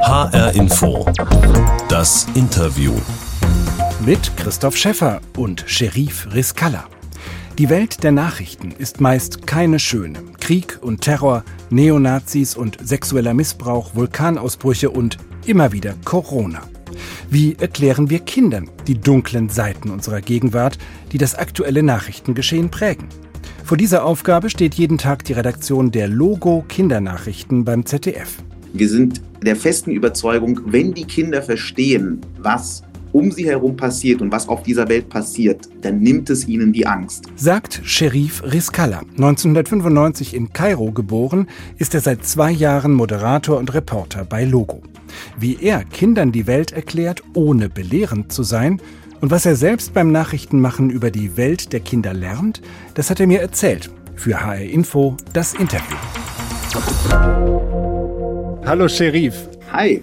HR Info. Das Interview. Mit Christoph Schäffer und Sheriff Riskalla. Die Welt der Nachrichten ist meist keine schöne. Krieg und Terror, Neonazis und sexueller Missbrauch, Vulkanausbrüche und immer wieder Corona. Wie erklären wir Kindern die dunklen Seiten unserer Gegenwart, die das aktuelle Nachrichtengeschehen prägen? Vor dieser Aufgabe steht jeden Tag die Redaktion der Logo Kindernachrichten beim ZDF. Wir sind der festen Überzeugung, wenn die Kinder verstehen, was um sie herum passiert und was auf dieser Welt passiert, dann nimmt es ihnen die Angst. Sagt Sherif Riskalla. 1995 in Kairo geboren, ist er seit zwei Jahren Moderator und Reporter bei Logo. Wie er Kindern die Welt erklärt, ohne belehrend zu sein, und was er selbst beim Nachrichtenmachen über die Welt der Kinder lernt, das hat er mir erzählt. Für HR Info das Interview. Hallo Sherif. Hi.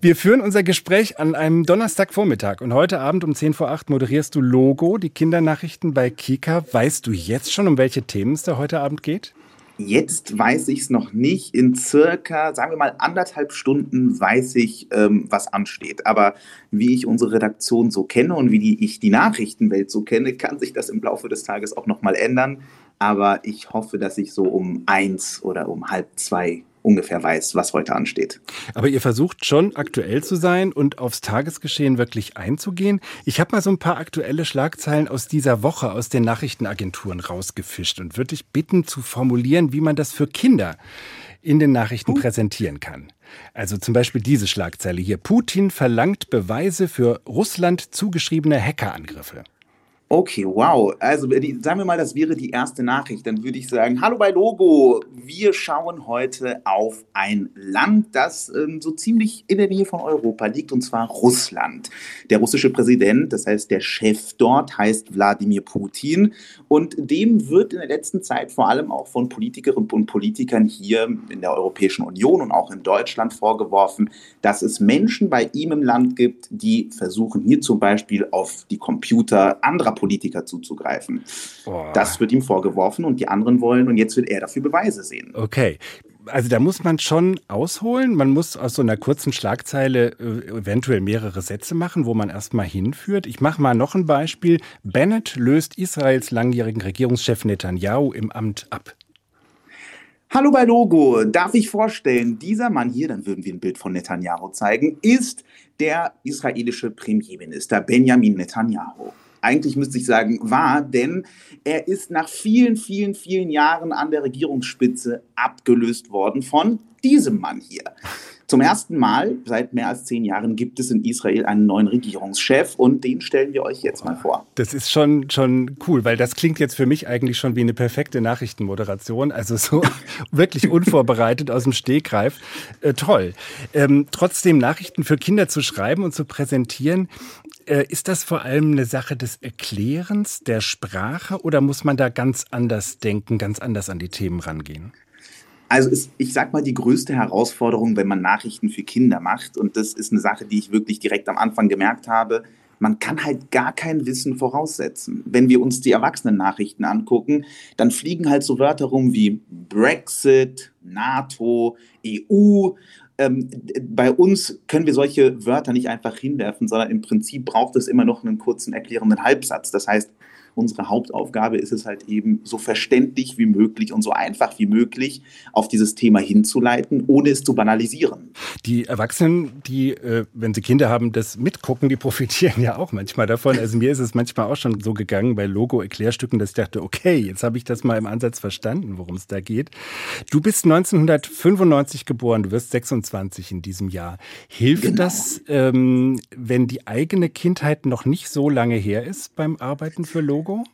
Wir führen unser Gespräch an einem Donnerstagvormittag und heute Abend um 10 vor 8 moderierst du Logo, die Kindernachrichten bei Kika. Weißt du jetzt schon, um welche Themen es da heute Abend geht? Jetzt weiß ich es noch nicht. In circa, sagen wir mal, anderthalb Stunden weiß ich, ähm, was ansteht. Aber wie ich unsere Redaktion so kenne und wie die, ich die Nachrichtenwelt so kenne, kann sich das im Laufe des Tages auch nochmal ändern. Aber ich hoffe, dass ich so um eins oder um halb zwei ungefähr weiß, was heute ansteht. Aber ihr versucht schon aktuell zu sein und aufs Tagesgeschehen wirklich einzugehen. Ich habe mal so ein paar aktuelle Schlagzeilen aus dieser Woche aus den Nachrichtenagenturen rausgefischt und würde dich bitten zu formulieren, wie man das für Kinder in den Nachrichten uh. präsentieren kann. Also zum Beispiel diese Schlagzeile hier. Putin verlangt Beweise für Russland zugeschriebene Hackerangriffe. Okay, wow. Also sagen wir mal, das wäre die erste Nachricht. Dann würde ich sagen, hallo bei Logo. Wir schauen heute auf ein Land, das ähm, so ziemlich in der Nähe von Europa liegt, und zwar Russland. Der russische Präsident, das heißt der Chef dort, heißt Wladimir Putin. Und dem wird in der letzten Zeit vor allem auch von Politikerinnen und Politikern hier in der Europäischen Union und auch in Deutschland vorgeworfen, dass es Menschen bei ihm im Land gibt, die versuchen hier zum Beispiel auf die Computer anderer Politiker zuzugreifen. Boah. Das wird ihm vorgeworfen und die anderen wollen und jetzt will er dafür Beweise sehen. Okay. Also da muss man schon ausholen. Man muss aus so einer kurzen Schlagzeile äh, eventuell mehrere Sätze machen, wo man erstmal hinführt. Ich mache mal noch ein Beispiel. Bennett löst Israels langjährigen Regierungschef Netanyahu im Amt ab. Hallo bei Logo. Darf ich vorstellen, dieser Mann hier, dann würden wir ein Bild von Netanyahu zeigen, ist der israelische Premierminister Benjamin Netanyahu eigentlich müsste ich sagen, war, denn er ist nach vielen, vielen, vielen Jahren an der Regierungsspitze abgelöst worden von diesem Mann hier. Zum ersten Mal seit mehr als zehn Jahren gibt es in Israel einen neuen Regierungschef und den stellen wir euch jetzt mal vor. Das ist schon, schon cool, weil das klingt jetzt für mich eigentlich schon wie eine perfekte Nachrichtenmoderation. Also so wirklich unvorbereitet aus dem Stegreif. Äh, toll. Ähm, trotzdem Nachrichten für Kinder zu schreiben und zu präsentieren, äh, ist das vor allem eine Sache des Erklärens, der Sprache oder muss man da ganz anders denken, ganz anders an die Themen rangehen? Also ist, ich sag mal, die größte Herausforderung, wenn man Nachrichten für Kinder macht, und das ist eine Sache, die ich wirklich direkt am Anfang gemerkt habe, man kann halt gar kein Wissen voraussetzen. Wenn wir uns die Erwachsenen-Nachrichten angucken, dann fliegen halt so Wörter rum wie Brexit, NATO, EU ähm, bei uns können wir solche Wörter nicht einfach hinwerfen, sondern im Prinzip braucht es immer noch einen kurzen erklärenden Halbsatz. Das heißt, unsere Hauptaufgabe ist es halt eben, so verständlich wie möglich und so einfach wie möglich auf dieses Thema hinzuleiten, ohne es zu banalisieren. Die Erwachsenen, die, äh, wenn sie Kinder haben, das mitgucken, die profitieren ja auch manchmal davon. Also mir ist es manchmal auch schon so gegangen bei Logo-Erklärstücken, dass ich dachte, okay, jetzt habe ich das mal im Ansatz verstanden, worum es da geht. Du bist 1995 geboren, du wirst 26 in diesem Jahr. Hilft genau. das, ähm, wenn die eigene Kindheit noch nicht so lange her ist beim Arbeiten für Logo? Logo?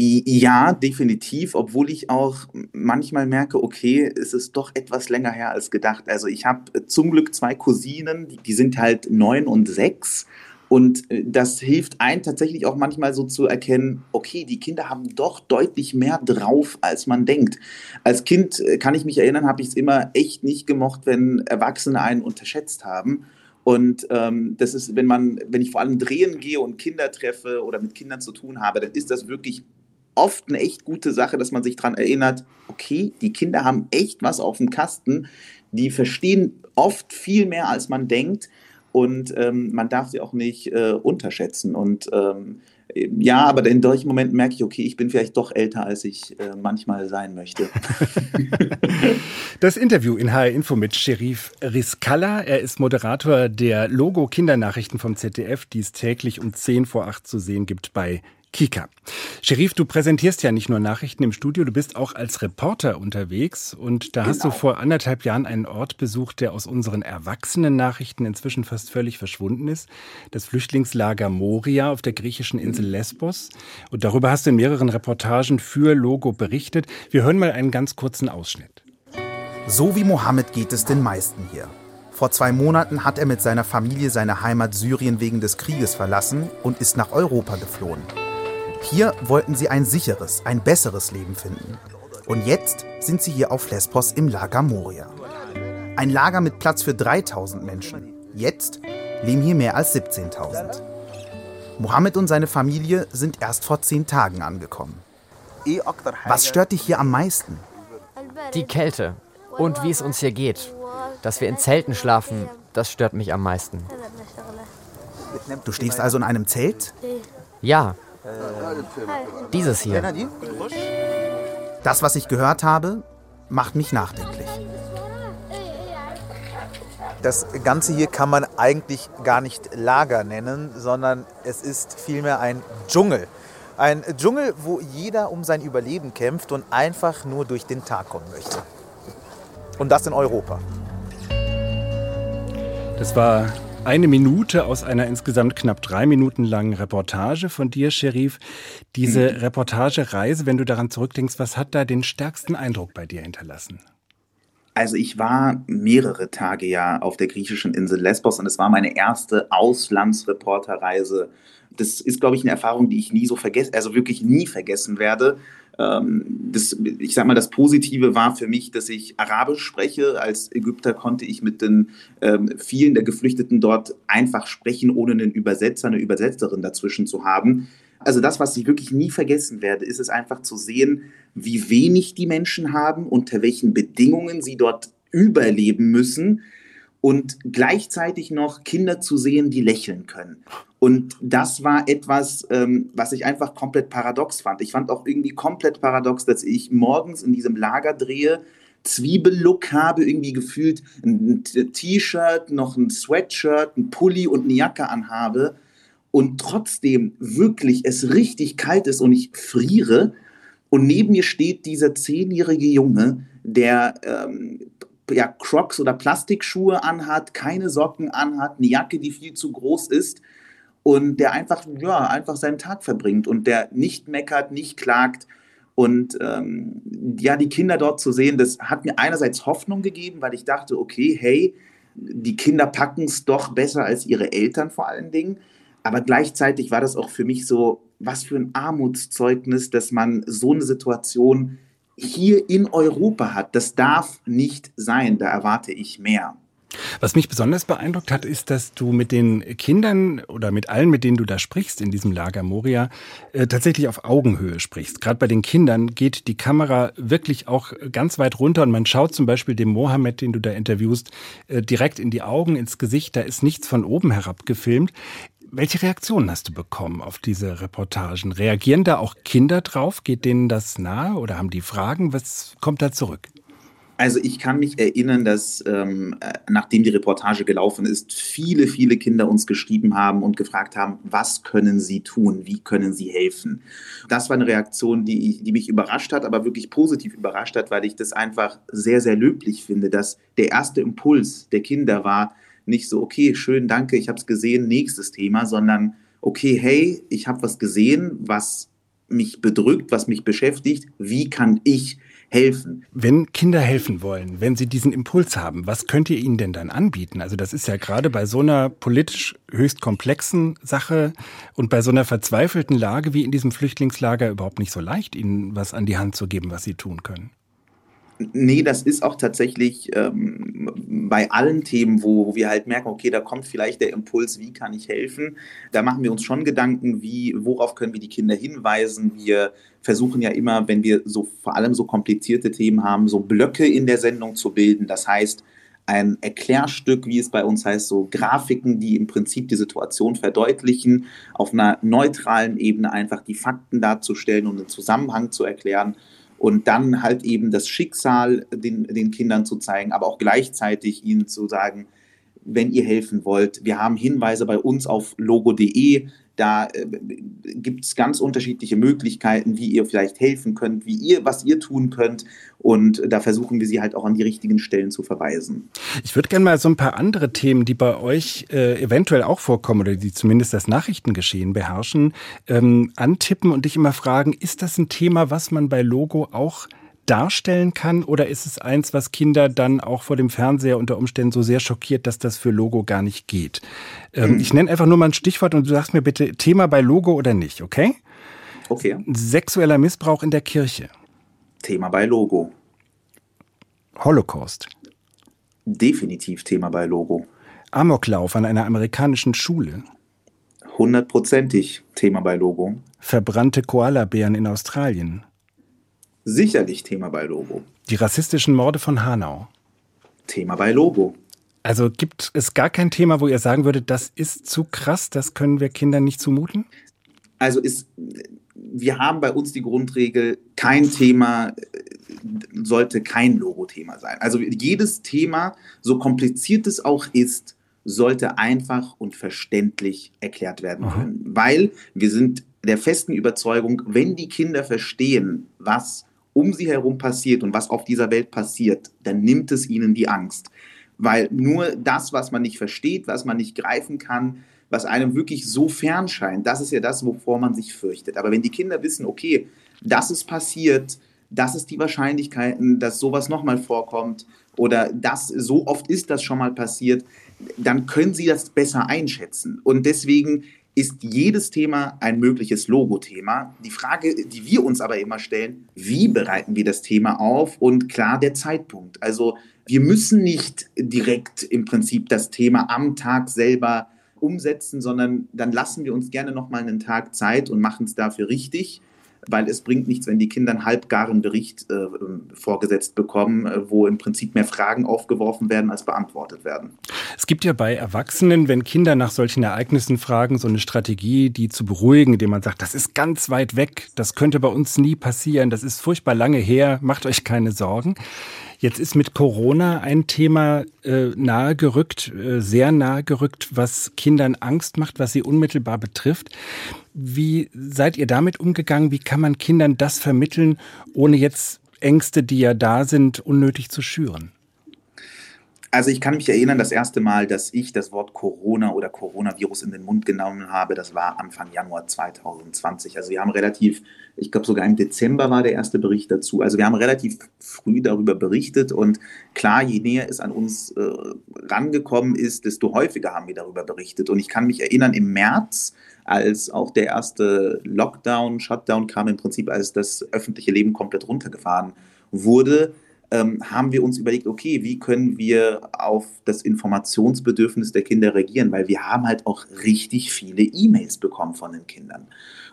Ja, definitiv, obwohl ich auch manchmal merke, okay, es ist doch etwas länger her als gedacht. Also ich habe zum Glück zwei Cousinen, die sind halt neun und sechs. Und äh, das hilft einem tatsächlich auch manchmal so zu erkennen, okay, die Kinder haben doch deutlich mehr drauf, als man denkt. Als Kind äh, kann ich mich erinnern, habe ich es immer echt nicht gemocht, wenn Erwachsene einen unterschätzt haben. Und ähm, das ist, wenn man, wenn ich vor allem drehen gehe und Kinder treffe oder mit Kindern zu tun habe, dann ist das wirklich oft eine echt gute Sache, dass man sich daran erinnert, okay, die Kinder haben echt was auf dem Kasten. die verstehen oft viel mehr, als man denkt. Und ähm, man darf sie auch nicht äh, unterschätzen. Und ähm, ja, aber in solchen Momenten merke ich, okay, ich bin vielleicht doch älter, als ich äh, manchmal sein möchte. das Interview in HR Info mit Sherif Riskalla. Er ist Moderator der Logo Kindernachrichten vom ZDF, die es täglich um 10 vor 8 zu sehen gibt bei Kika. Sherif, du präsentierst ja nicht nur Nachrichten im Studio, du bist auch als Reporter unterwegs und da genau. hast du genau. vor anderthalb Jahren einen Ort besucht, der aus unseren erwachsenen Nachrichten inzwischen fast völlig verschwunden ist. Das Flüchtlingslager Moria auf der griechischen Insel mhm. Lesbos. Und darüber hast du in mehreren Reportagen für Logo berichtet. Wir hören mal einen ganz kurzen Ausschnitt. So wie Mohammed geht es den meisten hier. Vor zwei Monaten hat er mit seiner Familie seine Heimat Syrien wegen des Krieges verlassen und ist nach Europa geflohen. Hier wollten sie ein sicheres, ein besseres Leben finden. Und jetzt sind sie hier auf Lesbos im Lager Moria. Ein Lager mit Platz für 3000 Menschen. Jetzt leben hier mehr als 17.000. Mohammed und seine Familie sind erst vor zehn Tagen angekommen. Was stört dich hier am meisten? Die Kälte und wie es uns hier geht. Dass wir in Zelten schlafen, das stört mich am meisten. Du stehst also in einem Zelt? Ja, dieses hier. Das, was ich gehört habe, macht mich nachdenklich. Das Ganze hier kann man eigentlich gar nicht Lager nennen, sondern es ist vielmehr ein Dschungel. Ein Dschungel, wo jeder um sein Überleben kämpft und einfach nur durch den Tag kommen möchte. Und das in Europa. Das war eine Minute aus einer insgesamt knapp drei Minuten langen Reportage von dir, Sherif. Diese mhm. Reportagereise, wenn du daran zurückdenkst, was hat da den stärksten Eindruck bei dir hinterlassen? Also ich war mehrere Tage ja auf der griechischen Insel Lesbos und es war meine erste Auslandsreporterreise. Das ist, glaube ich, eine Erfahrung, die ich nie so vergessen, also wirklich nie vergessen werde. Ähm, das, ich sag mal, das Positive war für mich, dass ich Arabisch spreche. Als Ägypter konnte ich mit den ähm, vielen der Geflüchteten dort einfach sprechen, ohne einen Übersetzer, eine Übersetzerin dazwischen zu haben. Also das, was ich wirklich nie vergessen werde, ist es einfach zu sehen, wie wenig die Menschen haben, unter welchen Bedingungen sie dort überleben müssen und gleichzeitig noch Kinder zu sehen, die lächeln können. Und das war etwas, ähm, was ich einfach komplett paradox fand. Ich fand auch irgendwie komplett paradox, dass ich morgens in diesem Lager drehe, Zwiebellook habe, irgendwie gefühlt ein T-Shirt, noch ein Sweatshirt, ein Pulli und eine Jacke anhabe und trotzdem wirklich es richtig kalt ist und ich friere und neben mir steht dieser zehnjährige Junge, der ähm, ja, Crocs oder Plastikschuhe anhat, keine Socken anhat, eine Jacke, die viel zu groß ist und der einfach, ja, einfach seinen Tag verbringt und der nicht meckert, nicht klagt. Und ähm, ja, die Kinder dort zu sehen, das hat mir einerseits Hoffnung gegeben, weil ich dachte, okay, hey, die Kinder packen es doch besser als ihre Eltern vor allen Dingen. Aber gleichzeitig war das auch für mich so, was für ein Armutszeugnis, dass man so eine Situation hier in Europa hat. Das darf nicht sein. Da erwarte ich mehr. Was mich besonders beeindruckt hat, ist, dass du mit den Kindern oder mit allen, mit denen du da sprichst in diesem Lager Moria, äh, tatsächlich auf Augenhöhe sprichst. Gerade bei den Kindern geht die Kamera wirklich auch ganz weit runter und man schaut zum Beispiel dem Mohammed, den du da interviewst, äh, direkt in die Augen, ins Gesicht. Da ist nichts von oben herab gefilmt. Welche Reaktionen hast du bekommen auf diese Reportagen? Reagieren da auch Kinder drauf? Geht denen das nahe oder haben die Fragen? Was kommt da zurück? Also ich kann mich erinnern, dass ähm, äh, nachdem die Reportage gelaufen ist, viele, viele Kinder uns geschrieben haben und gefragt haben, was können sie tun, wie können sie helfen. Das war eine Reaktion, die, die mich überrascht hat, aber wirklich positiv überrascht hat, weil ich das einfach sehr, sehr löblich finde, dass der erste Impuls der Kinder war nicht so, okay, schön, danke, ich habe es gesehen, nächstes Thema, sondern okay, hey, ich habe was gesehen, was mich bedrückt, was mich beschäftigt, wie kann ich helfen. Wenn Kinder helfen wollen, wenn sie diesen Impuls haben, was könnt ihr ihnen denn dann anbieten? Also das ist ja gerade bei so einer politisch höchst komplexen Sache und bei so einer verzweifelten Lage wie in diesem Flüchtlingslager überhaupt nicht so leicht, ihnen was an die Hand zu geben, was sie tun können. Nee, das ist auch tatsächlich ähm, bei allen Themen, wo, wo, wir halt merken, okay, da kommt vielleicht der Impuls, wie kann ich helfen? Da machen wir uns schon Gedanken, wie, worauf können wir die Kinder hinweisen? Wir versuchen ja immer, wenn wir so vor allem so komplizierte Themen haben, so Blöcke in der Sendung zu bilden. Das heißt, ein Erklärstück, wie es bei uns heißt, so Grafiken, die im Prinzip die Situation verdeutlichen, auf einer neutralen Ebene einfach die Fakten darzustellen und einen Zusammenhang zu erklären und dann halt eben das Schicksal den, den Kindern zu zeigen, aber auch gleichzeitig ihnen zu sagen, wenn ihr helfen wollt. Wir haben Hinweise bei uns auf logo.de. Da äh, gibt es ganz unterschiedliche Möglichkeiten, wie ihr vielleicht helfen könnt, wie ihr, was ihr tun könnt. Und da versuchen wir sie halt auch an die richtigen Stellen zu verweisen. Ich würde gerne mal so ein paar andere Themen, die bei euch äh, eventuell auch vorkommen oder die zumindest das Nachrichtengeschehen beherrschen, ähm, antippen und dich immer fragen, ist das ein Thema, was man bei Logo auch darstellen kann? Oder ist es eins, was Kinder dann auch vor dem Fernseher unter Umständen so sehr schockiert, dass das für Logo gar nicht geht? Ähm, mhm. Ich nenne einfach nur mal ein Stichwort und du sagst mir bitte Thema bei Logo oder nicht, okay? Okay. Sexueller Missbrauch in der Kirche. Thema bei Logo. Holocaust. Definitiv Thema bei Logo. Amoklauf an einer amerikanischen Schule. Hundertprozentig Thema bei Logo. Verbrannte Koalabären in Australien sicherlich Thema bei Logo. Die rassistischen Morde von Hanau. Thema bei Logo. Also gibt es gar kein Thema, wo ihr sagen würdet, das ist zu krass, das können wir Kindern nicht zumuten? Also ist, wir haben bei uns die Grundregel, kein Thema sollte kein Logo-Thema sein. Also jedes Thema, so kompliziert es auch ist, sollte einfach und verständlich erklärt werden können. Aha. Weil wir sind der festen Überzeugung, wenn die Kinder verstehen, was um sie herum passiert und was auf dieser Welt passiert, dann nimmt es ihnen die Angst. Weil nur das, was man nicht versteht, was man nicht greifen kann, was einem wirklich so fern scheint, das ist ja das, wovor man sich fürchtet. Aber wenn die Kinder wissen, okay, das ist passiert, das ist die Wahrscheinlichkeit, dass sowas nochmal vorkommt oder das so oft ist das schon mal passiert, dann können sie das besser einschätzen. Und deswegen ist jedes Thema ein mögliches Logo-Thema. Die Frage, die wir uns aber immer stellen, wie bereiten wir das Thema auf? Und klar, der Zeitpunkt. Also wir müssen nicht direkt im Prinzip das Thema am Tag selber umsetzen, sondern dann lassen wir uns gerne noch mal einen Tag Zeit und machen es dafür richtig weil es bringt nichts, wenn die Kinder einen halbgaren Bericht äh, vorgesetzt bekommen, äh, wo im Prinzip mehr Fragen aufgeworfen werden, als beantwortet werden. Es gibt ja bei Erwachsenen, wenn Kinder nach solchen Ereignissen fragen, so eine Strategie, die zu beruhigen, indem man sagt, das ist ganz weit weg, das könnte bei uns nie passieren, das ist furchtbar lange her, macht euch keine Sorgen. Jetzt ist mit Corona ein Thema äh, nahegerückt, äh, sehr nahegerückt, was Kindern Angst macht, was sie unmittelbar betrifft. Wie seid ihr damit umgegangen? Wie kann man Kindern das vermitteln, ohne jetzt Ängste, die ja da sind, unnötig zu schüren? Also ich kann mich erinnern, das erste Mal, dass ich das Wort Corona oder Coronavirus in den Mund genommen habe, das war Anfang Januar 2020. Also wir haben relativ, ich glaube sogar im Dezember war der erste Bericht dazu. Also wir haben relativ früh darüber berichtet und klar, je näher es an uns äh, rangekommen ist, desto häufiger haben wir darüber berichtet. Und ich kann mich erinnern, im März, als auch der erste Lockdown, Shutdown kam, im Prinzip als das öffentliche Leben komplett runtergefahren wurde, ähm, haben wir uns überlegt, okay, wie können wir auf das Informationsbedürfnis der Kinder reagieren, weil wir haben halt auch richtig viele E-Mails bekommen von den Kindern.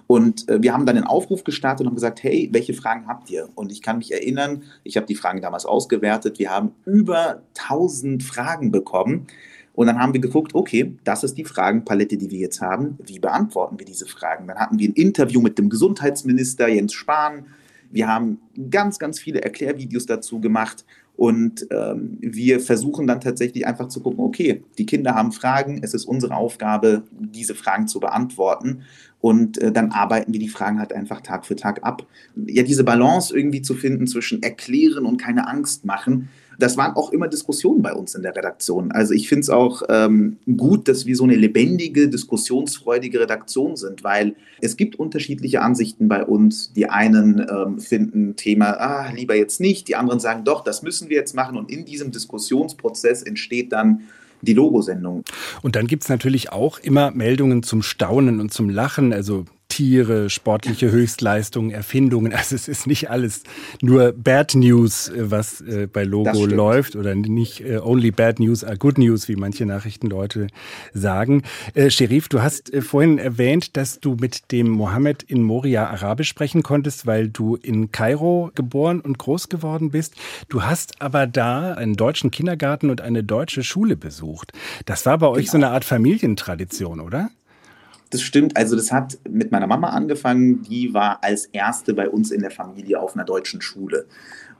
Und äh, wir haben dann einen Aufruf gestartet und haben gesagt, hey, welche Fragen habt ihr? Und ich kann mich erinnern, ich habe die Fragen damals ausgewertet, wir haben über 1000 Fragen bekommen. Und dann haben wir geguckt, okay, das ist die Fragenpalette, die wir jetzt haben. Wie beantworten wir diese Fragen? Dann hatten wir ein Interview mit dem Gesundheitsminister Jens Spahn wir haben ganz, ganz viele Erklärvideos dazu gemacht und ähm, wir versuchen dann tatsächlich einfach zu gucken, okay, die Kinder haben Fragen, es ist unsere Aufgabe, diese Fragen zu beantworten. Und äh, dann arbeiten wir die Fragen halt einfach Tag für Tag ab. Ja, diese Balance irgendwie zu finden zwischen erklären und keine Angst machen, das waren auch immer Diskussionen bei uns in der Redaktion. Also ich finde es auch ähm, gut, dass wir so eine lebendige, diskussionsfreudige Redaktion sind, weil es gibt unterschiedliche Ansichten bei uns. Die einen ähm, finden Thema, ah, lieber jetzt nicht, die anderen sagen, doch, das müssen wir jetzt machen. Und in diesem Diskussionsprozess entsteht dann die Logosendung. Und dann gibt es natürlich auch immer Meldungen zum Staunen und zum Lachen. Also Tiere, sportliche Höchstleistungen, Erfindungen. Also es ist nicht alles nur Bad News, äh, was äh, bei Logo läuft oder nicht äh, only bad news are good news, wie manche Nachrichtenleute sagen. Äh, Sherif, du hast vorhin erwähnt, dass du mit dem Mohammed in Moria Arabisch sprechen konntest, weil du in Kairo geboren und groß geworden bist. Du hast aber da einen deutschen Kindergarten und eine deutsche Schule besucht. Das war bei euch genau. so eine Art Familientradition, oder? Das stimmt. Also das hat mit meiner Mama angefangen. Die war als erste bei uns in der Familie auf einer deutschen Schule.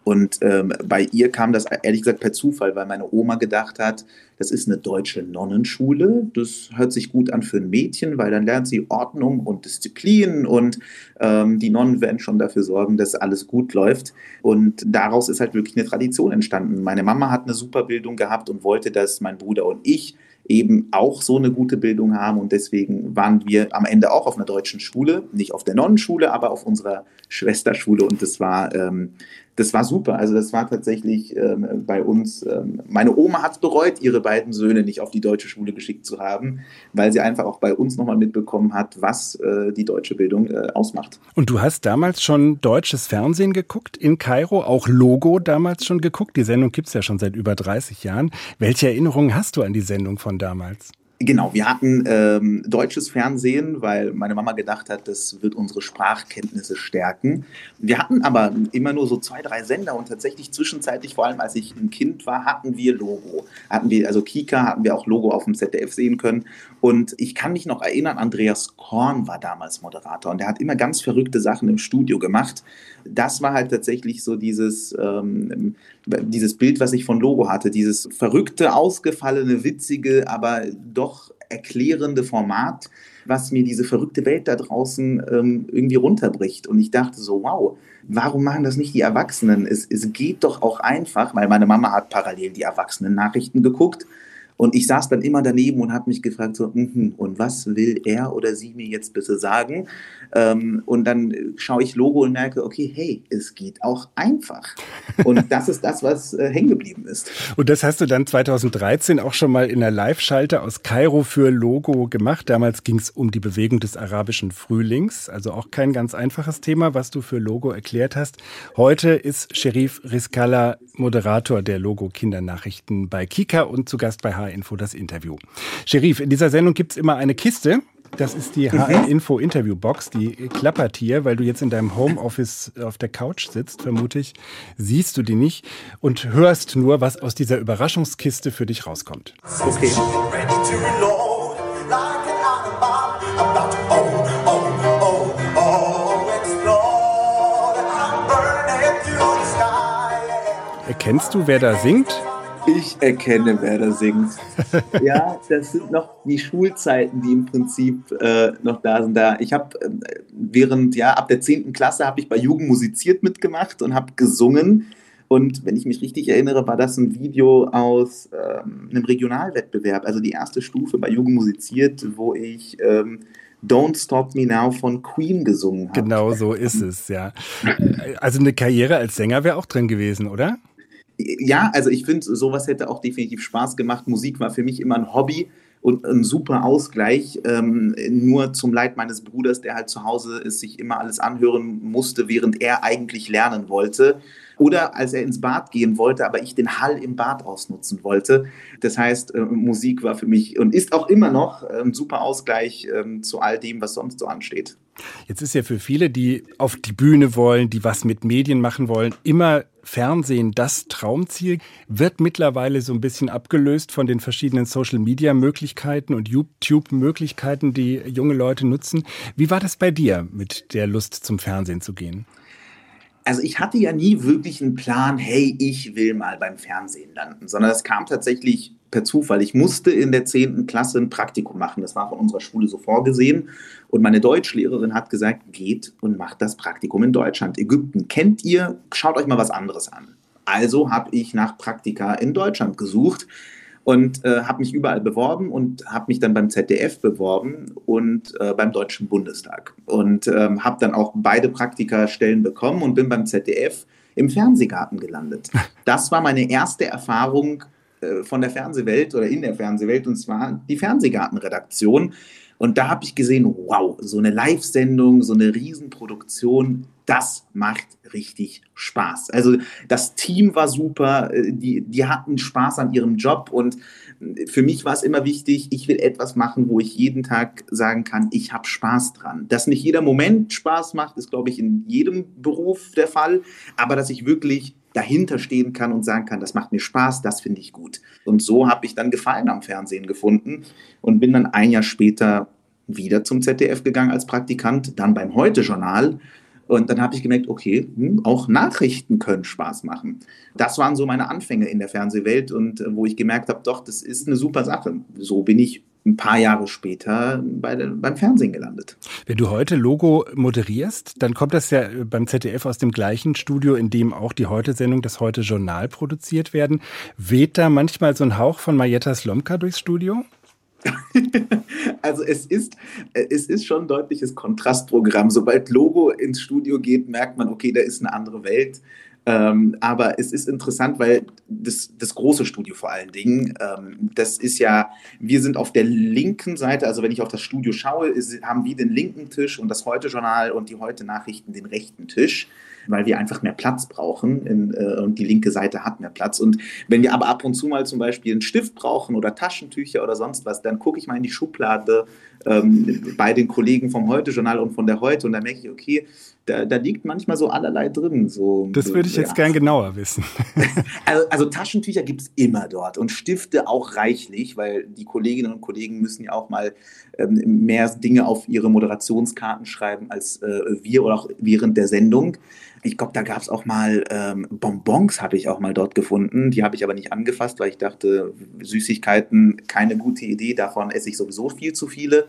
Und ähm, bei ihr kam das ehrlich gesagt per Zufall, weil meine Oma gedacht hat, das ist eine deutsche Nonnenschule. Das hört sich gut an für ein Mädchen, weil dann lernt sie Ordnung und Disziplin und ähm, die Nonnen werden schon dafür sorgen, dass alles gut läuft. Und daraus ist halt wirklich eine Tradition entstanden. Meine Mama hat eine super Bildung gehabt und wollte, dass mein Bruder und ich eben auch so eine gute Bildung haben. Und deswegen waren wir am Ende auch auf einer deutschen Schule, nicht auf der Nonnenschule, aber auf unserer Schwesterschule. Und das war ähm, das war super. Also das war tatsächlich ähm, bei uns, ähm, meine Oma hat es bereut, ihre beiden Söhne nicht auf die deutsche Schule geschickt zu haben, weil sie einfach auch bei uns nochmal mitbekommen hat, was äh, die deutsche Bildung äh, ausmacht. Und du hast damals schon deutsches Fernsehen geguckt in Kairo, auch Logo damals schon geguckt. Die Sendung gibt es ja schon seit über 30 Jahren. Welche Erinnerungen hast du an die Sendung von damals? Genau, wir hatten ähm, deutsches Fernsehen, weil meine Mama gedacht hat, das wird unsere Sprachkenntnisse stärken. Wir hatten aber immer nur so zwei, drei Sender und tatsächlich zwischenzeitlich, vor allem als ich ein Kind war, hatten wir Logo. Hatten wir, also Kika hatten wir auch Logo auf dem ZDF sehen können. Und ich kann mich noch erinnern, Andreas Korn war damals Moderator und der hat immer ganz verrückte Sachen im Studio gemacht. Das war halt tatsächlich so dieses, ähm, dieses Bild, was ich von Logo hatte, dieses verrückte, ausgefallene, witzige, aber doch erklärende Format, was mir diese verrückte Welt da draußen ähm, irgendwie runterbricht. Und ich dachte so, wow, warum machen das nicht die Erwachsenen? Es, es geht doch auch einfach, weil meine Mama hat parallel die Erwachsenen-Nachrichten geguckt und ich saß dann immer daneben und habe mich gefragt, so, mm und was will er oder sie mir jetzt bitte sagen? Ähm, und dann schaue ich Logo und merke, okay, hey, es geht auch einfach. Und das ist das, was äh, hängen geblieben ist. Und das hast du dann 2013 auch schon mal in der Live-Schalte aus Kairo für Logo gemacht. Damals ging es um die Bewegung des arabischen Frühlings, also auch kein ganz einfaches Thema, was du für Logo erklärt hast. Heute ist Sherif Riskala Moderator der Logo Kindernachrichten bei Kika und zu Gast bei HR Info das Interview. Sherif, in dieser Sendung gibt es immer eine Kiste. Das ist die HR mhm. Info Interview Box, die klappert hier, weil du jetzt in deinem Homeoffice auf der Couch sitzt, vermute ich, siehst du die nicht und hörst nur, was aus dieser Überraschungskiste für dich rauskommt. Okay. Erkennst du, wer da singt? Ich erkenne, wer da singt. ja, das sind noch die Schulzeiten, die im Prinzip äh, noch da sind. Da ich habe äh, während ja ab der 10. Klasse habe ich bei Jugend musiziert mitgemacht und habe gesungen. Und wenn ich mich richtig erinnere, war das ein Video aus ähm, einem Regionalwettbewerb, also die erste Stufe bei Jugend musiziert, wo ich ähm, Don't Stop Me Now von Queen gesungen habe. Genau so ist es, ja. Also eine Karriere als Sänger wäre auch drin gewesen, oder? Ja, also ich finde, sowas hätte auch definitiv Spaß gemacht. Musik war für mich immer ein Hobby und ein super Ausgleich. Ähm, nur zum Leid meines Bruders, der halt zu Hause ist, sich immer alles anhören musste, während er eigentlich lernen wollte. Oder als er ins Bad gehen wollte, aber ich den Hall im Bad ausnutzen wollte. Das heißt, äh, Musik war für mich und ist auch immer noch ein super Ausgleich äh, zu all dem, was sonst so ansteht. Jetzt ist ja für viele, die auf die Bühne wollen, die was mit Medien machen wollen, immer Fernsehen das Traumziel, wird mittlerweile so ein bisschen abgelöst von den verschiedenen Social-Media-Möglichkeiten und YouTube-Möglichkeiten, die junge Leute nutzen. Wie war das bei dir mit der Lust zum Fernsehen zu gehen? Also ich hatte ja nie wirklich einen Plan, hey, ich will mal beim Fernsehen landen, sondern es kam tatsächlich per Zufall. Ich musste in der 10. Klasse ein Praktikum machen. Das war von unserer Schule so vorgesehen. Und meine Deutschlehrerin hat gesagt, geht und macht das Praktikum in Deutschland. Ägypten kennt ihr, schaut euch mal was anderes an. Also habe ich nach Praktika in Deutschland gesucht und äh, habe mich überall beworben und habe mich dann beim ZDF beworben und äh, beim Deutschen Bundestag und ähm, habe dann auch beide Praktikastellen bekommen und bin beim ZDF im Fernsehgarten gelandet. Das war meine erste Erfahrung äh, von der Fernsehwelt oder in der Fernsehwelt und zwar die Fernsehgartenredaktion. Und da habe ich gesehen, wow, so eine Live-Sendung, so eine Riesenproduktion, das macht richtig Spaß. Also das Team war super, äh, die, die hatten Spaß an ihrem Job und für mich war es immer wichtig, ich will etwas machen, wo ich jeden Tag sagen kann, ich habe Spaß dran. Dass nicht jeder Moment Spaß macht, ist, glaube ich, in jedem Beruf der Fall, aber dass ich wirklich dahinter stehen kann und sagen kann, das macht mir Spaß, das finde ich gut. Und so habe ich dann Gefallen am Fernsehen gefunden und bin dann ein Jahr später wieder zum ZDF gegangen als Praktikant, dann beim Heute-Journal. Und dann habe ich gemerkt, okay, hm, auch Nachrichten können Spaß machen. Das waren so meine Anfänge in der Fernsehwelt und äh, wo ich gemerkt habe, doch, das ist eine super Sache. So bin ich ein paar Jahre später bei beim Fernsehen gelandet. Wenn du heute Logo moderierst, dann kommt das ja beim ZDF aus dem gleichen Studio, in dem auch die Heute-Sendung, das Heute-Journal produziert werden. Weht da manchmal so ein Hauch von Marietta Slomka durchs Studio? also es ist, es ist schon ein deutliches Kontrastprogramm. Sobald Logo ins Studio geht, merkt man, okay, da ist eine andere Welt. Ähm, aber es ist interessant, weil das, das große Studio vor allen Dingen, ähm, das ist ja, wir sind auf der linken Seite, also wenn ich auf das Studio schaue, ist, haben wir den linken Tisch und das Heute-Journal und die Heute-Nachrichten den rechten Tisch weil wir einfach mehr Platz brauchen in, äh, und die linke Seite hat mehr Platz. Und wenn wir aber ab und zu mal zum Beispiel einen Stift brauchen oder Taschentücher oder sonst was, dann gucke ich mal in die Schublade ähm, bei den Kollegen vom Heute-Journal und von der Heute und da merke ich, okay, da, da, liegt manchmal so allerlei drin. So, das würde ich jetzt ja. gern genauer wissen. also, also Taschentücher gibt es immer dort und Stifte auch reichlich, weil die Kolleginnen und Kollegen müssen ja auch mal ähm, mehr Dinge auf ihre Moderationskarten schreiben als äh, wir oder auch während der Sendung. Ich glaube, da gab es auch mal ähm, Bonbons, habe ich auch mal dort gefunden. Die habe ich aber nicht angefasst, weil ich dachte, Süßigkeiten, keine gute Idee, davon esse ich sowieso viel zu viele.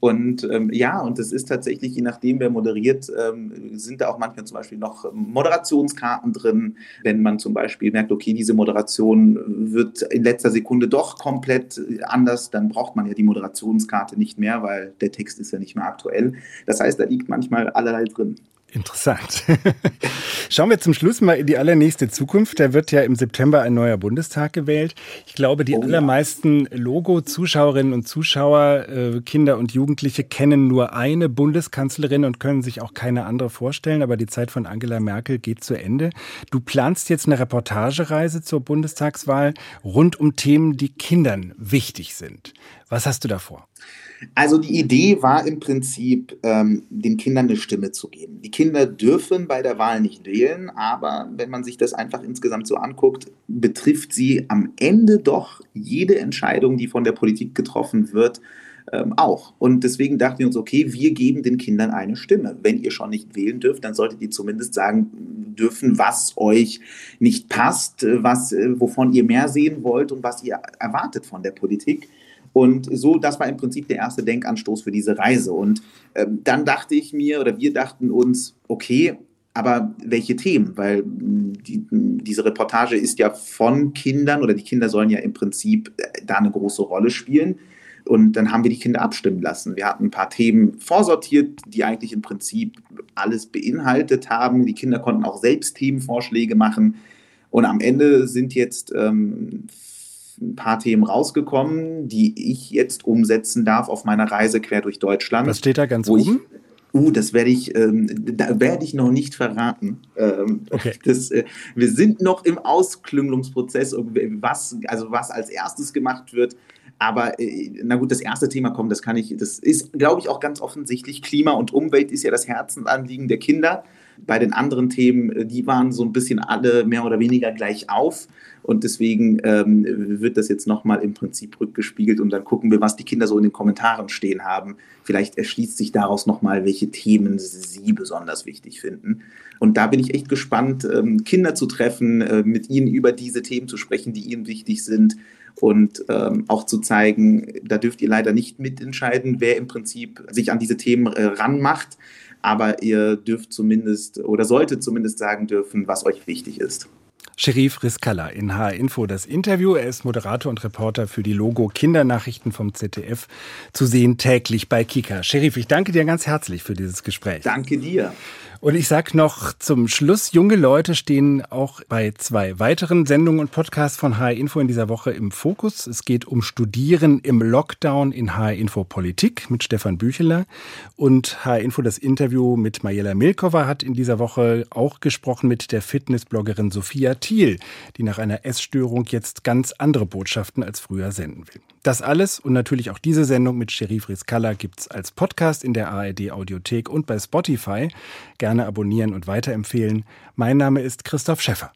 Und ähm, ja, und es ist tatsächlich, je nachdem, wer moderiert, ähm, sind da auch manchmal zum Beispiel noch Moderationskarten drin. Wenn man zum Beispiel merkt, okay, diese Moderation wird in letzter Sekunde doch komplett anders, dann braucht man ja die Moderationskarte nicht mehr, weil der Text ist ja nicht mehr aktuell. Das heißt, da liegt manchmal allerlei drin. Interessant. Schauen wir zum Schluss mal in die allernächste Zukunft. Da wird ja im September ein neuer Bundestag gewählt. Ich glaube, die oh, allermeisten Logo-Zuschauerinnen und Zuschauer, äh, Kinder und Jugendliche, kennen nur eine Bundeskanzlerin und können sich auch keine andere vorstellen. Aber die Zeit von Angela Merkel geht zu Ende. Du planst jetzt eine Reportagereise zur Bundestagswahl rund um Themen, die Kindern wichtig sind. Was hast du davor? Also die Idee war im Prinzip, ähm, den Kindern eine Stimme zu geben. Die Kinder dürfen bei der Wahl nicht wählen, aber wenn man sich das einfach insgesamt so anguckt, betrifft sie am Ende doch jede Entscheidung, die von der Politik getroffen wird, ähm, auch. Und deswegen dachten wir uns, okay, wir geben den Kindern eine Stimme. Wenn ihr schon nicht wählen dürft, dann solltet ihr zumindest sagen dürfen, was euch nicht passt, was, äh, wovon ihr mehr sehen wollt und was ihr erwartet von der Politik. Und so, das war im Prinzip der erste Denkanstoß für diese Reise. Und ähm, dann dachte ich mir, oder wir dachten uns, okay, aber welche Themen? Weil die, diese Reportage ist ja von Kindern oder die Kinder sollen ja im Prinzip äh, da eine große Rolle spielen. Und dann haben wir die Kinder abstimmen lassen. Wir hatten ein paar Themen vorsortiert, die eigentlich im Prinzip alles beinhaltet haben. Die Kinder konnten auch selbst Themenvorschläge machen. Und am Ende sind jetzt ähm, ein paar Themen rausgekommen, die ich jetzt umsetzen darf auf meiner Reise quer durch Deutschland. Was steht da ganz oben? Uh, das werde ich, ähm, da werde ich noch nicht verraten. Ähm, okay. Das, äh, wir sind noch im Ausklüngelungsprozess, was, also was als erstes gemacht wird. Aber äh, na gut, das erste Thema kommt, das kann ich, das ist, glaube ich, auch ganz offensichtlich. Klima und Umwelt ist ja das Herzensanliegen der Kinder. Bei den anderen Themen, äh, die waren so ein bisschen alle mehr oder weniger gleich auf. Und deswegen ähm, wird das jetzt nochmal im Prinzip rückgespiegelt und dann gucken wir, was die Kinder so in den Kommentaren stehen haben. Vielleicht erschließt sich daraus nochmal, welche Themen sie besonders wichtig finden. Und da bin ich echt gespannt, ähm, Kinder zu treffen, äh, mit ihnen über diese Themen zu sprechen, die ihnen wichtig sind und ähm, auch zu zeigen, da dürft ihr leider nicht mitentscheiden, wer im Prinzip sich an diese Themen äh, ranmacht, aber ihr dürft zumindest oder solltet zumindest sagen dürfen, was euch wichtig ist. Sherif Riskalla in HR Info das Interview. Er ist Moderator und Reporter für die Logo Kindernachrichten vom ZDF zu sehen täglich bei Kika. Sherif, ich danke dir ganz herzlich für dieses Gespräch. Danke dir. Und ich sag noch zum Schluss, junge Leute stehen auch bei zwei weiteren Sendungen und Podcasts von HR Info in dieser Woche im Fokus. Es geht um Studieren im Lockdown in HR Info Politik mit Stefan Bücheler und HR Info das Interview mit Majela Milkova hat in dieser Woche auch gesprochen mit der Fitnessbloggerin Sophia Thiel, die nach einer Essstörung jetzt ganz andere Botschaften als früher senden will. Das alles und natürlich auch diese Sendung mit Sherif Rizkalla gibt's als Podcast in der ARD Audiothek und bei Spotify. Gerne abonnieren und weiterempfehlen. Mein Name ist Christoph Schäffer.